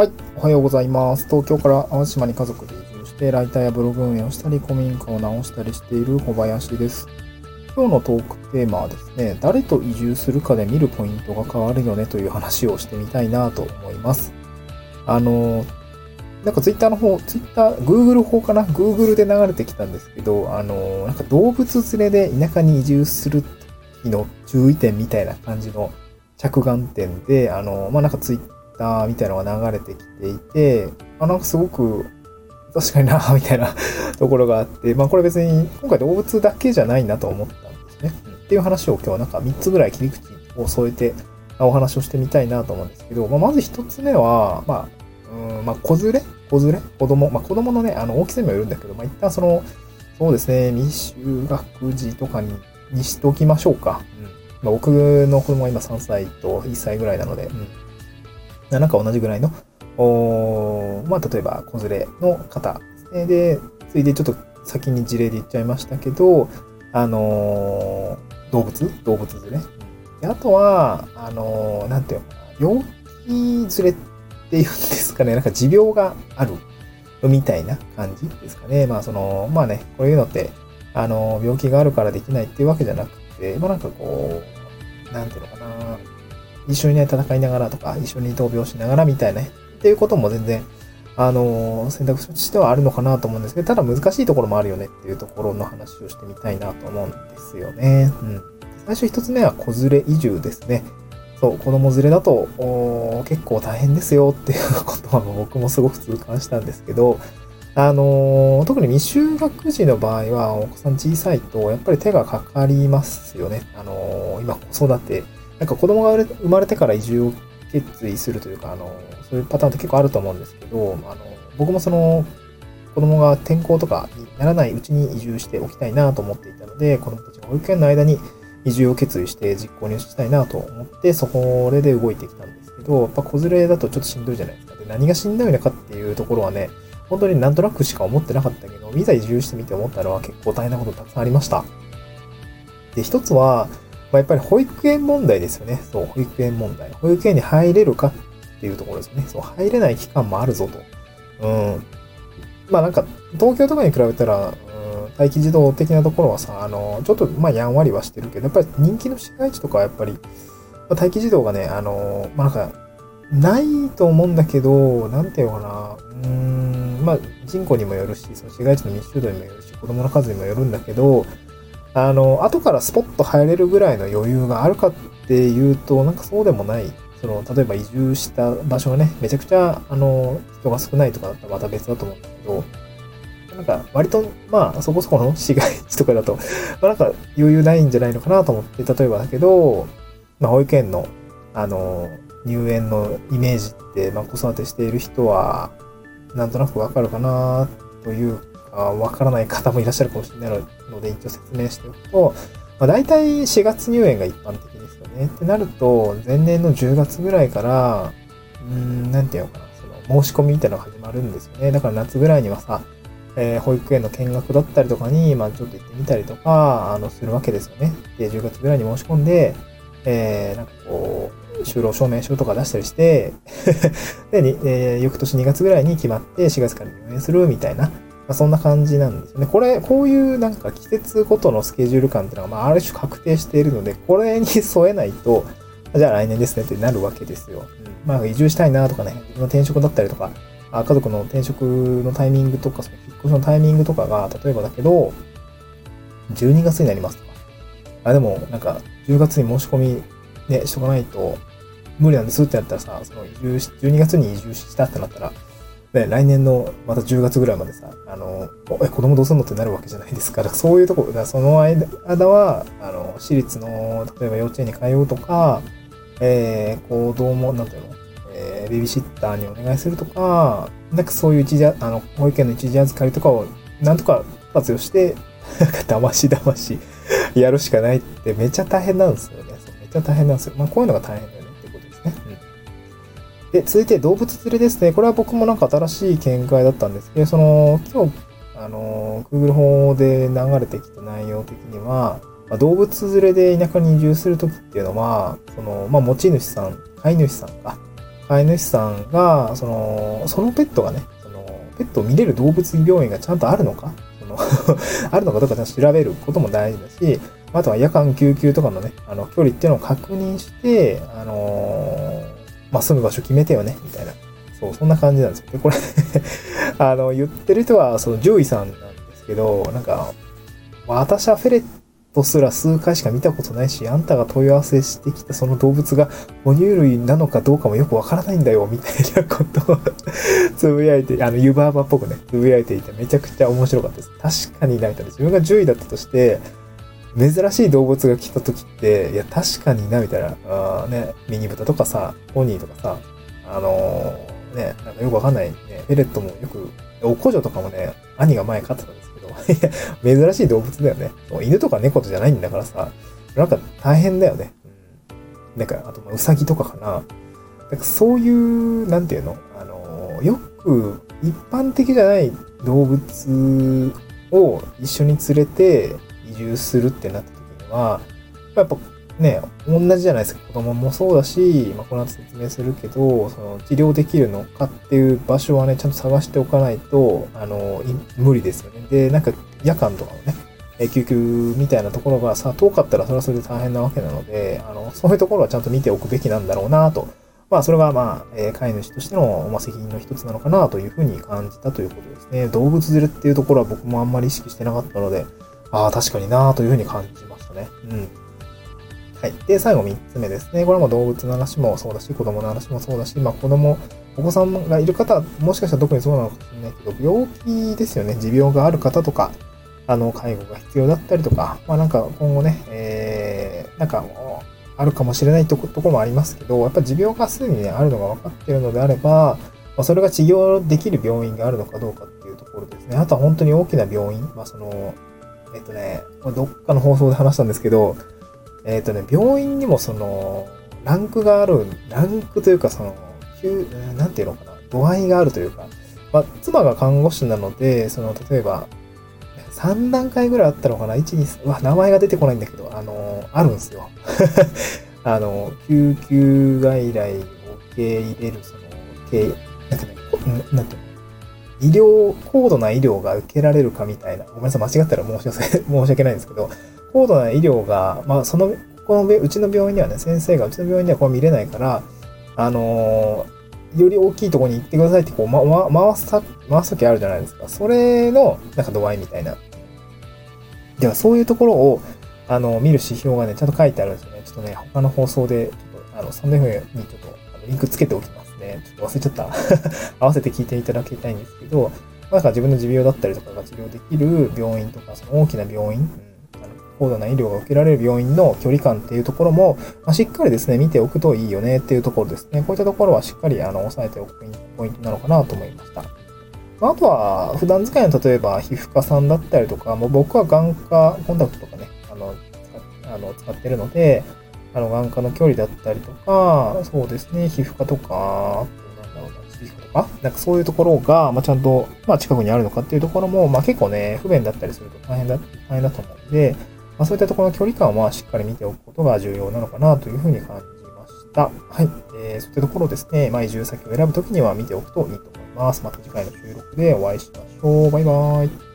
はい、おはようございます。東京から淡路島に家族で移住して、ライターやブログ運営をしたり、古民家を直したりしている小林です。今日のトークテーマはですね、誰と移住するかで見るポイントが変わるよねという話をしてみたいなと思います。あの、なんかツイッターの方、ツイッター、Google 方かな ?Google で流れてきたんですけど、あの、なんか動物連れで田舎に移住する時の注意点みたいな感じの着眼点で、あの、まあ、なんかツイッターみたいなのが流れてきていて、あ、なんかすごく、確かにな、みたいな ところがあって、まあこれ別に今回動物だけじゃないなと思ったんですね。っていう話を今日はなんか3つぐらい切り口を添えてお話をしてみたいなと思うんですけど、まあ、まず1つ目は、まあ、うん、まあ子連れ？子連れ？子供、まあ子供のね、あの大きさにもよるんだけど、まあ一旦その、そうですね、未就学児とかににしておきましょうか。うん。まあ、僕の子供は今3歳と1歳ぐらいなので、うん。なんか同じぐらいの、おまあ、例えば、子連れの方ですね。で、ついでちょっと先に事例で言っちゃいましたけど、あのー動物？動物連れ。であとは、あのーなんていうのかな、病気連れっていうんですかね、なんか持病があるみたいな感じですかね。まあ、その、まあね、こういうのって、あのー病気があるからできないっていうわけじゃなくて、まあなんかこう、なんていうのかな、一緒にね、戦いながらとか、一緒に闘病しながらみたいなね、っていうことも全然、あの選択肢としてはあるのかなと思うんですけど、ただ難しいところもあるよねっていうところの話をしてみたいなと思うんですよね。うん。最初一つ目は子連れ移住ですね。そう、子供連れだと、結構大変ですよっていうことは僕もすごく痛感したんですけど、あの特に未就学児の場合は、お子さん小さいと、やっぱり手がかかりますよね。あの今子育て、なんか子供が生まれてから移住を決意するというか、あの、そういうパターンって結構あると思うんですけど、あの、僕もその、子供が転校とかにならないうちに移住しておきたいなと思っていたので、子供たちが保育園の間に移住を決意して実行に移したいなと思って、そこで動いてきたんですけど、やっぱ子連れだとちょっとしんどいじゃないですか。で何がしんどいのかっていうところはね、本当になんとなくしか思ってなかったけど、いざ移住してみて思ったのは結構大変なことたくさんありました。で、一つは、まあ、やっぱり保育園問題ですよね。そう、保育園問題。保育園に入れるかっていうところですね。そう、入れない期間もあるぞと。うん。まあなんか、東京とかに比べたら、うん、待機児童的なところはさ、あの、ちょっと、まあやんわりはしてるけど、やっぱり人気の市街地とかはやっぱり、まあ、待機児童がね、あの、まあなんか、ないと思うんだけど、なんていうかな、うーん、まあ人口にもよるし、その市街地の密集度にもよるし、子供の数にもよるんだけど、あの、後からスポッと入れるぐらいの余裕があるかっていうと、なんかそうでもない。その、例えば移住した場所がね、めちゃくちゃ、あの、人が少ないとかだったらまた別だと思うんだけど、なんか割と、まあそこそこの市街地とかだと、まあなんか余裕ないんじゃないのかなと思って、例えばだけど、まあ保育園の、あの、入園のイメージって、まあ子育てしている人は、なんとなくわかるかなという、わからない方もいらっしゃるかもしれないので、一応説明しておくと、まあ、大体4月入園が一般的ですよね。ってなると、前年の10月ぐらいから、うん、なんていうのかな、その申し込みみたいなのが始まるんですよね。だから夏ぐらいにはさ、えー保育園の見学だったりとかに、まあちょっと行ってみたりとか、あの、するわけですよね。で、10月ぐらいに申し込んで、えー、なんかこう、就労証明書とか出したりして、で、えー翌年2月ぐらいに決まって4月から入園するみたいな、まあ、そんな感じなんですよね。これ、こういうなんか季節ごとのスケジュール感っていうのが、まあ、ある種確定しているので、これに添えないと、じゃあ来年ですねってなるわけですよ。うん、まあ、移住したいなとかね、自分の転職だったりとか、あ家族の転職のタイミングとか、その引っ越しのタイミングとかが、例えばだけど、12月になりますとか。あ、でも、なんか、10月に申し込みね、しとかないと、無理なんですってやったらさ、その移住し、12月に移住したってなったら、ね、来年のまた10月ぐらいまでさ、あの、え、子供どうすんのってなるわけじゃないですか。ら そういうとこ、だその間は、あの、私立の、例えば幼稚園に通うとか、えー、子供、なんていうのえー、ベビーシッターにお願いするとか、なんかそういう一時、あの、保育園の一時預かりとかを、なんとか活用して、なんか騙し騙しやるしかないってめっちゃ大変なんですよね。めっちゃ大変なんですよ。まあこういうのが大変だで、続いて動物連れですね。これは僕もなんか新しい見解だったんです。けど、その、今日、あの、Google 法で流れてきた内容的には、まあ、動物連れで田舎に移住するときっていうのは、その、まあ、持ち主さん、飼い主さんか、飼い主さんが、その、そのペットがね、その、ペットを見れる動物病院がちゃんとあるのか、その あるのかどうかちゃんと調べることも大事だし、あとは夜間救急とかのね、あの、距離っていうのを確認して、あのー、まあ、住む場所決めてよね、みたいな。そう、そんな感じなんですよ。で、これ あの、言ってる人は、その獣医さんなんですけど、なんか、私はフェレットすら数回しか見たことないし、あんたが問い合わせしてきたその動物が哺乳類なのかどうかもよくわからないんだよ、みたいなことを つぶやいて、あの、湯婆婆っぽくね、つぶやいていてめちゃくちゃ面白かったです。確かにな、みたいな。自分が獣医だったとして、珍しい動物が来た時って、いや、確かにな、みたいな。あね、ミニブタとかさ、ポニーとかさ、あのー、ね、なんかよくわかんないね、フェレットもよく、おこじょとかもね、兄が前飼ってたんですけど、いや珍しい動物だよね。犬とか猫とじゃないんだからさ、なんか大変だよね。うん。なんか、あと、ウサギとかかな。なんかそういう、なんていうの？あの、よく一般的じゃない動物を一緒に連れて住するってなった時には、やっぱね、同じじゃないですか。子供もそうだし、まあ、この後説明するけど、その治療できるのかっていう場所はね、ちゃんと探しておかないと、あの、無理ですよね。で、なんか夜間とかのね、救急みたいなところがさ、遠かったらそれはそれで大変なわけなので、あの、そういうところはちゃんと見ておくべきなんだろうなと。まあ、それがまあ、えー、飼い主としての、まあ、責任の一つなのかなというふうに感じたということですね。動物連れっていうところは僕もあんまり意識してなかったので、ああ、確かになというふうに感じましたね。うん。はい。で、最後3つ目ですね。これも動物の話もそうだし、子供の話もそうだし、まあ子供、お子さんがいる方、もしかしたら特にそうなのかもしれないけど、病気ですよね。持病がある方とか、あの、介護が必要だったりとか、まあなんか今後ね、えー、なんかもう、あるかもしれないとことこもありますけど、やっぱ持病がすでにね、あるのが分かっているのであれば、まあ、それが治療できる病院があるのかどうかっていうところですね。あとは本当に大きな病院、まあその、えっとね、どっかの放送で話したんですけど、えっ、とね、病院にもその、ランクがある、ランクというかその、なんていうのかな、度合いがあるというか、まあ、妻が看護師なので、その、例えば、3段階ぐらいあったのかな ?1、2、うわ、名前が出てこないんだけど、あの、あるんですよ。あの、救急外来を受け入れる、その、なんかね、なんていうの医療、高度な医療が受けられるかみたいな、ごめんなさい、間違ったら申し訳 申し訳ないんですけど、高度な医療が、まあ、その、このうちの病院にはね、先生がうちの病院ではこれ見れないから、あのー、より大きいところに行ってくださいって、こう、ま、ま、回す、回すときあるじゃないですか。それの、なんか度合いみたいな。では、そういうところを、あの、見る指標がね、ちゃんと書いてあるんですよね。ちょっとね、他の放送で、ちょっと、あの、そのふうにちょっと、リンクつけておきますちょっと忘れちゃった。合わせて聞いていただきたいんですけど、なんか自分の持病だったりとかが治療できる病院とか、その大きな病院、高度な医療が受けられる病院の距離感っていうところも、まあ、しっかりですね、見ておくといいよねっていうところですね。こういったところはしっかりあの押さえておくポイントなのかなと思いました。あとは、普段使いの例えば皮膚科さんだったりとか、もう僕は眼科コンタクトとかね、あの、あの使ってるので、あの、眼科の距離だったりとか、そうですね、皮膚科とか、なんだろうな、皮膚科とか、なんかそういうところが、まあ、ちゃんと、まあ、近くにあるのかっていうところも、まあ、結構ね、不便だったりすると大変だ、大変だと思うんで、まあ、そういったところの距離感はしっかり見ておくことが重要なのかなというふうに感じました。はい。えー、そういったところですね、まあ、移住先を選ぶときには見ておくといいと思います。また次回の収録でお会いしましょう。バイバーイ。